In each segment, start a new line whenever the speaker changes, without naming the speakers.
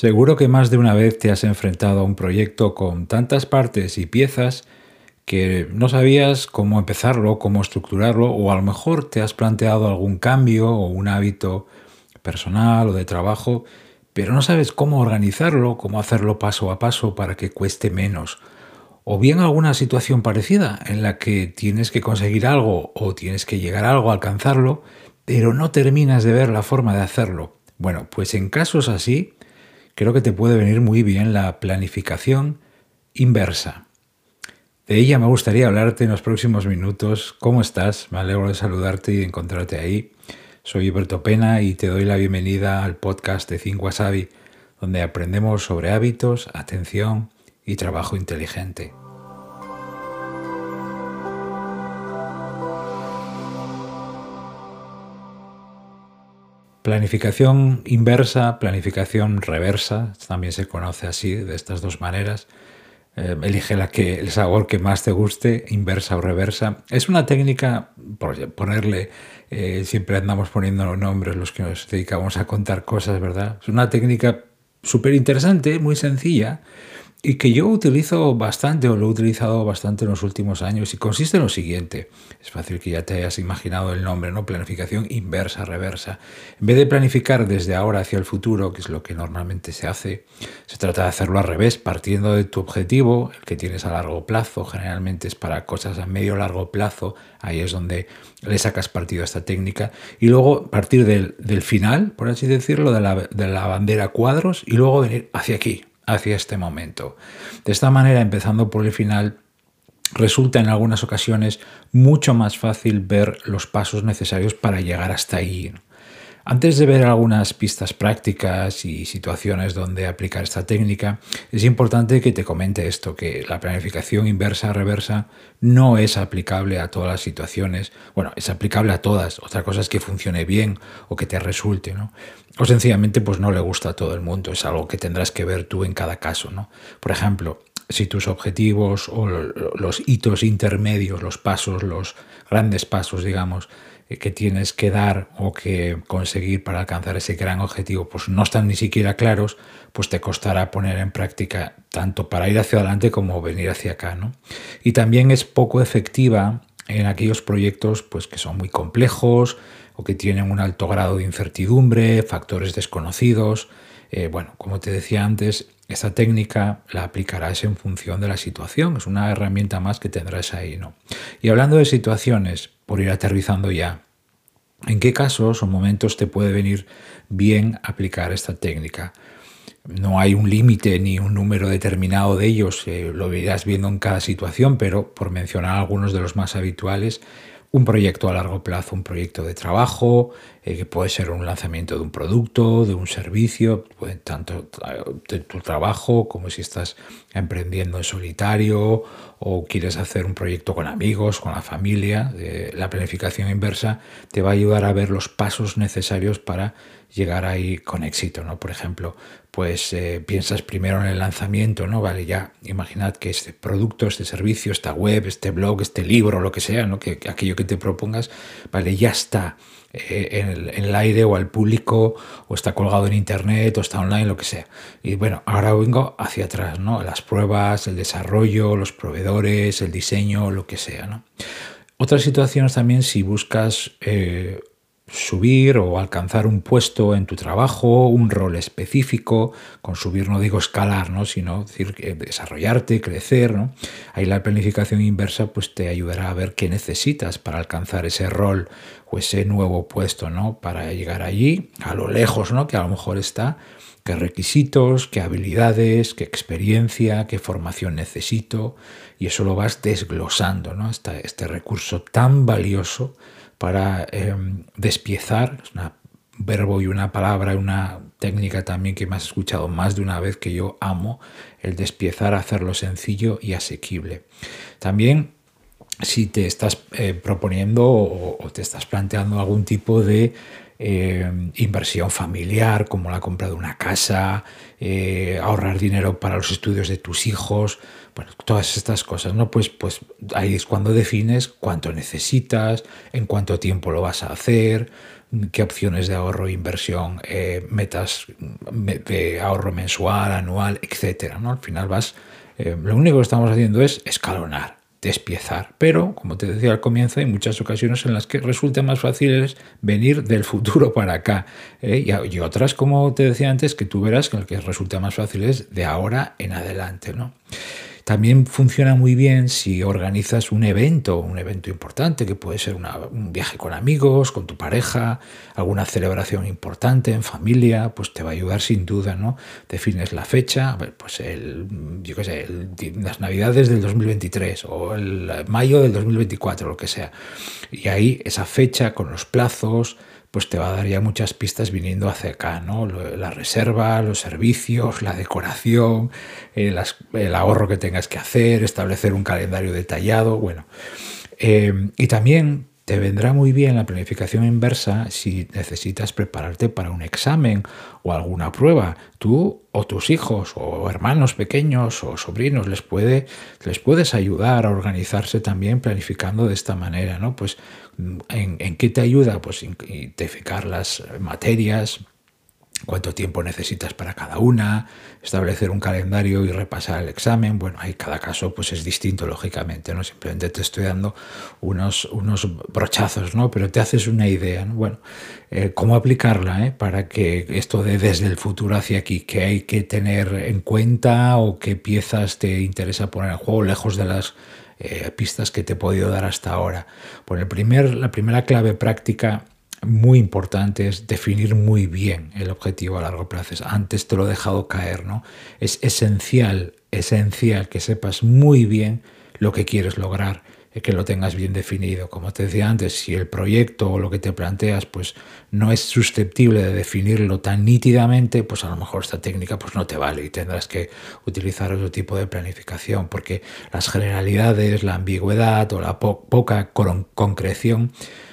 Seguro que más de una vez te has enfrentado a un proyecto con tantas partes y piezas que no sabías cómo empezarlo, cómo estructurarlo, o a lo mejor te has planteado algún cambio o un hábito personal o de trabajo, pero no sabes cómo organizarlo, cómo hacerlo paso a paso para que cueste menos. O bien alguna situación parecida en la que tienes que conseguir algo o tienes que llegar a algo, alcanzarlo, pero no terminas de ver la forma de hacerlo. Bueno, pues en casos así, creo que te puede venir muy bien la planificación inversa. De ella me gustaría hablarte en los próximos minutos. ¿Cómo estás? Me alegro de saludarte y de encontrarte ahí. Soy Alberto Pena y te doy la bienvenida al podcast de 5 Wasabi, donde aprendemos sobre hábitos, atención y trabajo inteligente. Planificación inversa, planificación reversa, también se conoce así, de estas dos maneras. Eh, elige la que, el sabor que más te guste, inversa o reversa. Es una técnica, por ponerle, eh, siempre andamos poniendo nombres los que nos dedicamos a contar cosas, ¿verdad? Es una técnica súper interesante, muy sencilla, y que yo utilizo bastante o lo he utilizado bastante en los últimos años y consiste en lo siguiente. Es fácil que ya te hayas imaginado el nombre, ¿no? Planificación inversa, reversa. En vez de planificar desde ahora hacia el futuro, que es lo que normalmente se hace, se trata de hacerlo al revés, partiendo de tu objetivo, el que tienes a largo plazo, generalmente es para cosas a medio largo plazo, ahí es donde le sacas partido a esta técnica, y luego partir del, final, por así decirlo, de la, de la bandera cuadros, y luego venir hacia aquí, hacia este momento. De esta manera, empezando por el final, resulta en algunas ocasiones mucho más fácil ver los pasos necesarios para llegar hasta ahí. Antes de ver algunas pistas prácticas y situaciones donde aplicar esta técnica, es importante que te comente esto, que la planificación inversa-reversa no es aplicable a todas las situaciones. Bueno, es aplicable a todas. Otra cosa es que funcione bien o que te resulte. O sencillamente pues no le gusta a todo el mundo. Es algo que tendrás que ver tú en cada caso. Por ejemplo, si tus objetivos o los hitos intermedios, los pasos, los grandes pasos, digamos, que tienes que dar o que conseguir para alcanzar ese gran objetivo, pues no están ni siquiera claros, pues te costará poner en práctica tanto para ir hacia adelante como venir hacia acá. ¿no? Y también es poco efectiva en aquellos proyectos pues, que son muy complejos o que tienen un alto grado de incertidumbre, factores desconocidos. Eh, bueno, como te decía antes, esta técnica la aplicarás en función de la situación, es una herramienta más que tendrás ahí. ¿no? Y hablando de situaciones, por ir aterrizando ya. ¿En qué casos o momentos te puede venir bien aplicar esta técnica? No hay un límite ni un número determinado de ellos, eh, lo irás viendo en cada situación, pero por mencionar algunos de los más habituales, un proyecto a largo plazo, un proyecto de trabajo, eh, que puede ser un lanzamiento de un producto, de un servicio, puede, tanto de tu trabajo como si estás emprendiendo en solitario o quieres hacer un proyecto con amigos, con la familia. la planificación inversa te va a ayudar a ver los pasos necesarios para llegar ahí con éxito, ¿no? Por ejemplo, pues eh, piensas primero en el lanzamiento, ¿no? Vale, ya imaginad que este producto, este servicio, esta web, este blog, este libro, lo que sea, ¿no? Que, aquello que te propongas, vale, ya está eh, en, el, aire o al público, o está colgado en internet, o está online, lo que sea. Y bueno, ahora vengo hacia atrás, ¿no? Las pruebas, el desarrollo, los proveedores, el diseño, lo que sea, ¿no? Otras situaciones también si buscas eh, subir o alcanzar un puesto en tu trabajo, un rol específico, con subir no digo escalar, ¿no? sino decir, desarrollarte, crecer. ¿no? Ahí la planificación inversa pues, te ayudará a ver qué necesitas para alcanzar ese rol o ese nuevo puesto, ¿no? para llegar allí, a lo lejos ¿no? que a lo mejor está, qué requisitos, qué habilidades, qué experiencia, qué formación necesito, y eso lo vas desglosando, ¿no? este recurso tan valioso para em, despiezar, es un verbo y una palabra, una técnica también que me has escuchado más de una vez que yo amo, el despiezar, hacerlo sencillo y asequible. También si te estás eh, proponiendo o, te estás planteando algún tipo de eh, inversión familiar, como la compra de una casa, eh, ahorrar dinero para los estudios de tus hijos, bueno, todas estas cosas, ¿no? Pues, pues ahí es cuando defines cuánto necesitas, en cuánto tiempo lo vas a hacer, qué opciones de ahorro e inversión, eh, metas de ahorro mensual, anual, etcétera, ¿no? Al final vas, lo único que estamos haciendo es escalonar despiezar. Pero, como te decía al comienzo, hay muchas ocasiones en las que resulta más fácil venir del futuro para acá. ¿eh? Y, otras, como te decía antes, que tú verás que lo que resulta más fácil es de ahora en adelante. ¿no? También funciona muy bien si organizas un evento, un evento importante, que puede ser un viaje con amigos, con tu pareja, alguna celebración importante en familia, pues te va a ayudar sin duda, ¿no? Defines la fecha, pues el, yo qué sé, las navidades del 2023 o el mayo del 2024, lo que sea. Y ahí esa fecha con los plazos, pues te va a dar ya muchas pistas viniendo hacia acá, ¿no? La reserva, los servicios, la decoración, el, ahorro que tengas que hacer, establecer un calendario detallado, bueno. Eh, y también te vendrá muy bien la planificación inversa si necesitas prepararte para un examen o alguna prueba. Tú o tus hijos o hermanos pequeños o sobrinos les, puede, les puedes ayudar a organizarse también planificando de esta manera, ¿no? Pues ¿en, en qué te ayuda? Pues identificar las materias, cuánto tiempo necesitas para cada una, establecer un calendario y repasar el examen. Bueno, ahí cada caso pues es distinto, lógicamente, ¿no? Simplemente te estoy dando unos, unos brochazos, ¿no? Pero te haces una idea, ¿no? Bueno, eh, ¿cómo aplicarla, eh? Para que esto de desde el futuro hacia aquí, ¿qué hay que tener en cuenta o qué piezas te interesa poner en juego lejos de las eh, pistas que te he podido dar hasta ahora? Bueno, el primer, la primera clave práctica muy importante es definir muy bien el objetivo a largo plazo. Antes te lo he dejado caer, ¿no? Es esencial, esencial que sepas muy bien lo que quieres lograr, que lo tengas bien definido. Como te decía antes, si el proyecto o lo que te planteas pues no es susceptible de definirlo tan nítidamente, pues a lo mejor esta técnica pues no te vale y tendrás que utilizar otro tipo de planificación, porque las generalidades, la ambigüedad o la poca concreción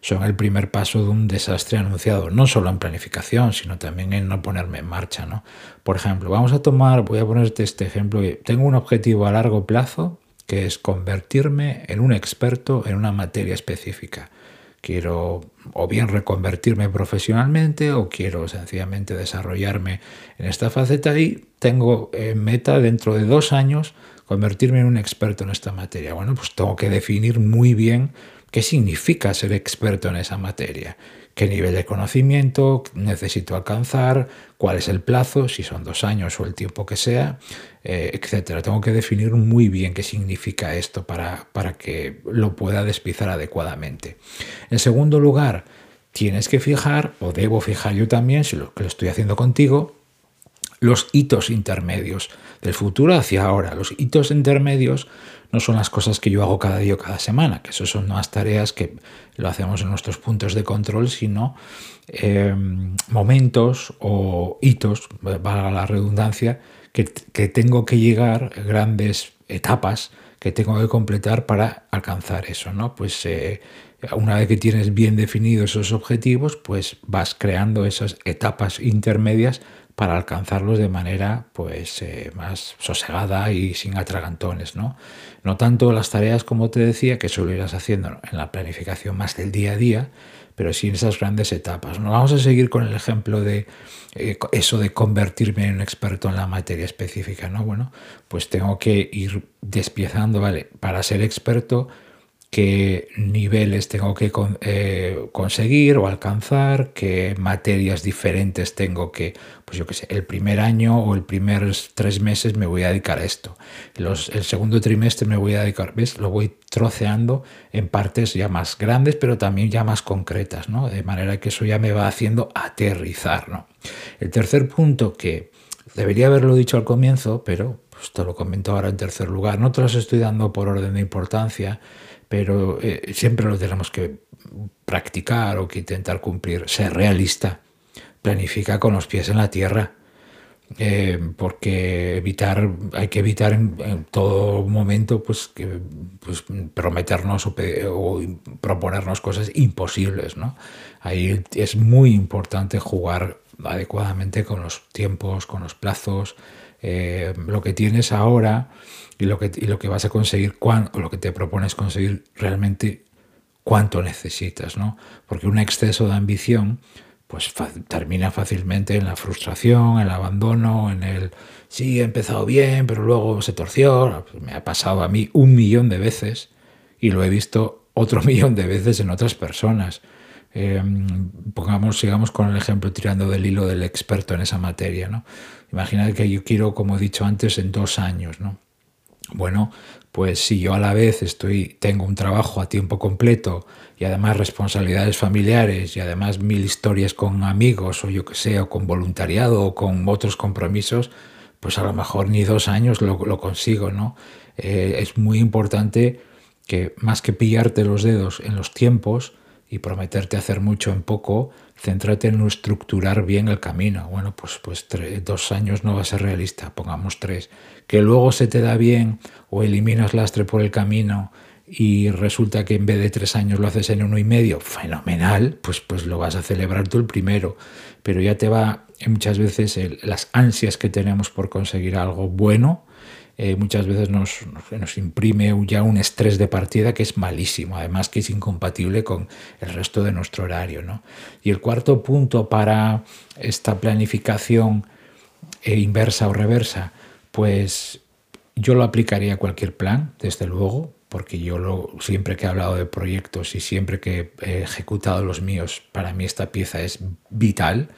son el primer paso de un desastre anunciado, no solo en planificación, sino también en no ponerme en marcha. ¿no? Por ejemplo, vamos a tomar, voy a ponerte este ejemplo, tengo un objetivo a largo plazo que es convertirme en un experto en una materia específica. Quiero o bien reconvertirme profesionalmente o quiero sencillamente desarrollarme en esta faceta y tengo en meta dentro de dos años convertirme en un experto en esta materia. Bueno, pues tengo que definir muy bien ¿Qué significa ser experto en esa materia? ¿Qué nivel de conocimiento necesito alcanzar? ¿Cuál es el plazo? Si son dos años o el tiempo que sea, eh, etcétera. Tengo que definir muy bien qué significa esto para, para que lo pueda despizar adecuadamente. En segundo lugar, tienes que fijar, o debo fijar yo también, si lo que lo estoy haciendo contigo, los hitos intermedios del futuro hacia ahora. Los hitos intermedios no son las cosas que yo hago cada día o cada semana, que eso son más tareas que lo hacemos en nuestros puntos de control, sino em, momentos o hitos, valga la redundancia, que, tengo que llegar, grandes etapas que tengo que completar para alcanzar eso, ¿no? Pues eh, una vez que tienes bien definidos esos objetivos, pues vas creando esas etapas intermedias para alcanzarlos de manera pues eh, más sosegada y sin atragantones, ¿no? No tanto las tareas como te decía que solo irás haciendo en la planificación más del día a día, pero sí en esas grandes etapas. ¿no? Vamos a seguir con el ejemplo de eh, eso de convertirme en un experto en la materia específica, ¿no? Bueno, pues tengo que ir despiezando, ¿vale? Para ser experto qué niveles tengo que eh, conseguir o alcanzar, qué materias diferentes tengo que, pues yo qué sé, el primer año o el primer tres meses me voy a dedicar a esto, Los, el segundo trimestre me voy a dedicar, ¿ves? Lo voy troceando en partes ya más grandes, pero también ya más concretas, ¿no? De manera que eso ya me va haciendo aterrizar, ¿no? El tercer punto que debería haberlo dicho al comienzo, pero pues te lo comento ahora en tercer lugar, no te los estoy dando por orden de importancia, pero eh, siempre lo tenemos que practicar o que intentar cumplir. Ser realista, planifica con los pies en la tierra. eh, porque evitar, hay que evitar en, todo momento pues, que, pues, prometernos o, o, proponernos cosas imposibles. ¿no? Ahí es muy importante jugar adecuadamente con los tiempos, con los plazos, eh, lo que tienes ahora y lo que, lo que vas a conseguir, o lo que te propones conseguir realmente cuánto necesitas, ¿no? Porque un exceso de ambición pues termina fácilmente en la frustración, el abandono, en el sí, he empezado bien, pero luego se torció. Me ha pasado a mí un millón de veces y lo he visto otro millón de veces en otras personas. Em, pongamos, sigamos con el ejemplo tirando del hilo del experto en esa materia. ¿no? Imagina que yo quiero, como he dicho antes, en dos años. ¿no? Bueno, pues si yo a la vez estoy, tengo un trabajo a tiempo completo y además responsabilidades familiares y además mil historias con amigos o yo que sé, o con voluntariado o con otros compromisos, pues a lo mejor ni dos años lo, consigo, ¿no? Eh, es muy importante que más que pillarte los dedos en los tiempos y prometerte hacer mucho en poco, céntrate en estructurar bien el camino. Bueno, pues, pues dos años no va a ser realista, pongamos tres. Que luego se te da bien o eliminas lastre por el camino y resulta que en vez de tres años lo haces en uno y medio, fenomenal, pues, pues lo vas a celebrar tú el primero. Pero ya te va muchas veces las ansias que tenemos por conseguir algo bueno, eh, muchas veces nos, nos, imprime ya un estrés de partida que es malísimo, además que es incompatible con el resto de nuestro horario. ¿no? Y el cuarto punto para esta planificación eh, inversa o reversa, pues yo lo aplicaría a cualquier plan, desde luego, porque yo lo, siempre que he hablado de proyectos y siempre que he ejecutado los míos, para mí esta pieza es vital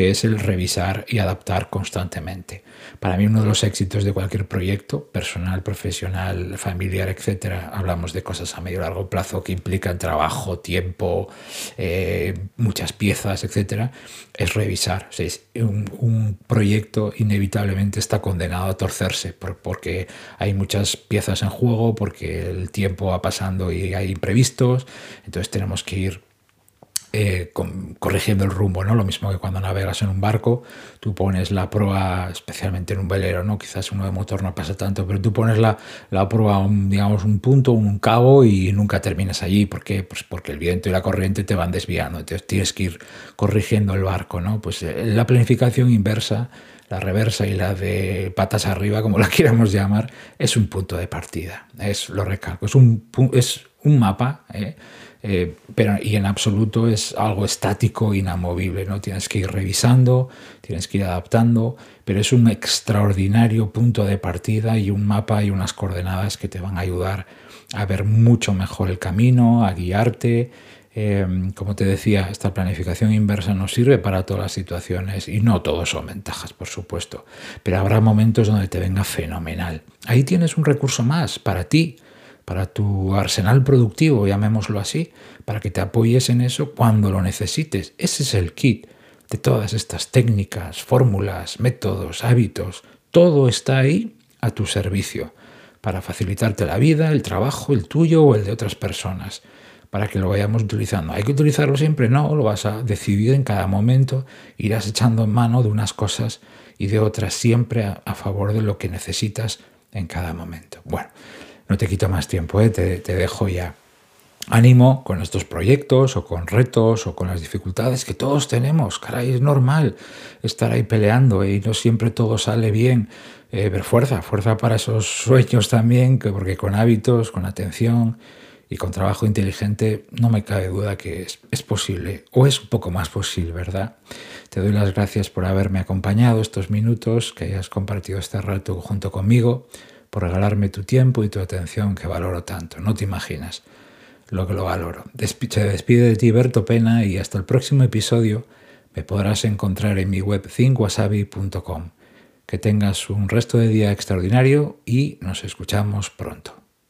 que es el revisar y adaptar constantemente. Para mí uno de los éxitos de cualquier proyecto, personal, profesional, familiar, etcétera, hablamos de cosas a medio y largo plazo que implican trabajo, tiempo, eh, muchas piezas, etcétera, es revisar. un, proyecto inevitablemente está condenado a torcerse porque hay muchas piezas en juego, porque el tiempo va pasando y hay imprevistos, entonces tenemos que ir eh, corrigiendo el rumbo, ¿no? Lo mismo que cuando navegas en un barco, tú pones la proa, especialmente en un velero, ¿no? Quizás uno de motor no pasa tanto, pero tú pones la, la proa a un, digamos, un punto, un cabo y nunca terminas allí. ¿Por qué? Pues porque el viento y la corriente te van desviando, entonces tienes que ir corrigiendo el barco, ¿no? Pues eh, la planificación inversa, la reversa y la de patas arriba, como la queramos llamar, es un punto de partida. Es, lo recalco, es un, es un mapa, ¿eh? Eh, pero y en absoluto es algo estático, inamovible, ¿no? Tienes que ir revisando, tienes que ir adaptando, pero es un extraordinario punto de partida y un mapa y unas coordenadas que te van a ayudar a ver mucho mejor el camino, a guiarte. Em, como te decía, esta planificación inversa nos sirve para todas las situaciones y no todos son ventajas, por supuesto, pero habrá momentos donde te venga fenomenal. Ahí tienes un recurso más para ti, para tu arsenal productivo, llamémoslo así, para que te apoyes en eso cuando lo necesites. Ese es el kit de todas estas técnicas, fórmulas, métodos, hábitos. Todo está ahí a tu servicio para facilitarte la vida, el trabajo, el tuyo o el de otras personas, para que lo vayamos utilizando. ¿Hay que utilizarlo siempre? No, lo vas a decidir en cada momento, irás echando mano de unas cosas y de otras siempre a, a favor de lo que necesitas en cada momento. Bueno, no te quito más tiempo, ¿eh? te, dejo ya. Ánimo con estos proyectos o con retos o con las dificultades que todos tenemos. Caray, es normal estar ahí peleando y no siempre todo sale bien. Eh, pero fuerza, fuerza para esos sueños también, que porque con hábitos, con atención y con trabajo inteligente no me cabe duda que es, es posible o es un poco más posible, ¿verdad? Te doy las gracias por haberme acompañado estos minutos, que hayas compartido este rato junto conmigo por regalarme tu tiempo y tu atención que valoro tanto. No te imaginas lo que lo valoro. Se despide de ti Berto Pena y hasta el próximo episodio me podrás encontrar en mi web thinkwasabi.com. Que tengas un resto de día extraordinario y nos escuchamos pronto.